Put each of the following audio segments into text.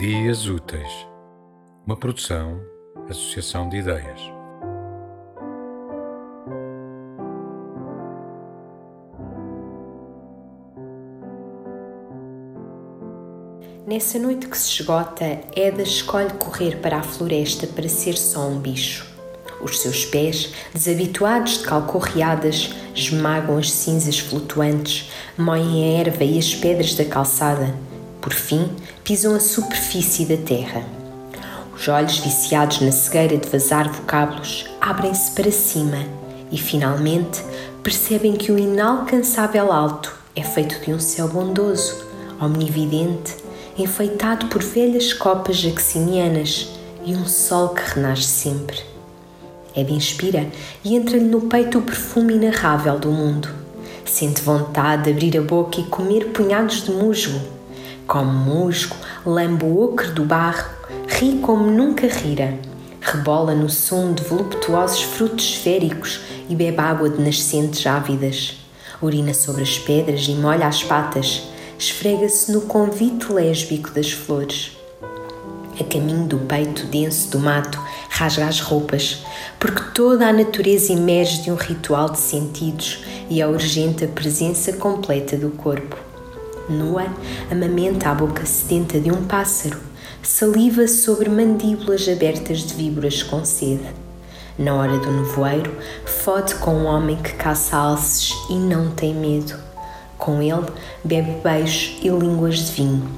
Dias Úteis, uma produção, associação de ideias. Nessa noite que se esgota, Eda escolhe correr para a floresta para ser só um bicho. Os seus pés, desabituados de calcorreadas, esmagam as cinzas flutuantes, moem a erva e as pedras da calçada. Por fim, pisam a superfície da terra. Os olhos viciados na cegueira de vazar vocábulos abrem-se para cima e, finalmente, percebem que o inalcançável alto é feito de um céu bondoso, omnividente, enfeitado por velhas copas jacksinianas e um sol que renasce sempre. Ed inspira e entra-lhe no peito o perfume inarrável do mundo. Sente vontade de abrir a boca e comer punhados de musgo. Come musgo, lambe o ocre do barro, ri como nunca rira. Rebola no sumo de voluptuosos frutos esféricos e bebe água de nascentes ávidas. Urina sobre as pedras e molha as patas. Esfrega-se no convite lésbico das flores a caminho do peito denso do mato, rasga as roupas, porque toda a natureza emerge de um ritual de sentidos e é urgente a presença completa do corpo. Nua, amamenta a boca sedenta de um pássaro, saliva sobre mandíbulas abertas de víboras com sede. Na hora do nevoeiro, fode com um homem que caça alces e não tem medo. Com ele, bebe beijos e línguas de vinho.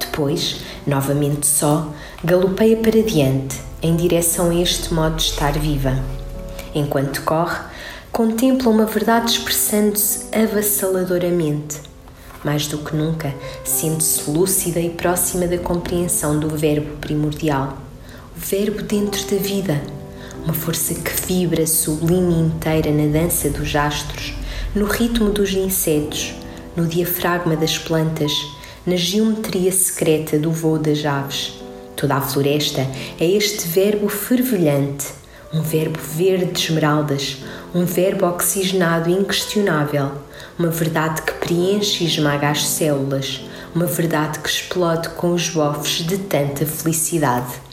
Depois, novamente só, galopeia para diante, em direção a este modo de estar viva. Enquanto corre, contempla uma verdade expressando-se avassaladoramente. Mais do que nunca, sente-se lúcida e próxima da compreensão do verbo primordial, o verbo dentro da vida, uma força que vibra sublime e inteira na dança dos astros, no ritmo dos insetos, no diafragma das plantas, na geometria secreta do voo das aves. Toda a floresta é este verbo fervilhante, um verbo verde de esmeraldas, um verbo oxigenado e inquestionável, uma verdade que preenche e esmaga as células, uma verdade que explode com os bofes de tanta felicidade.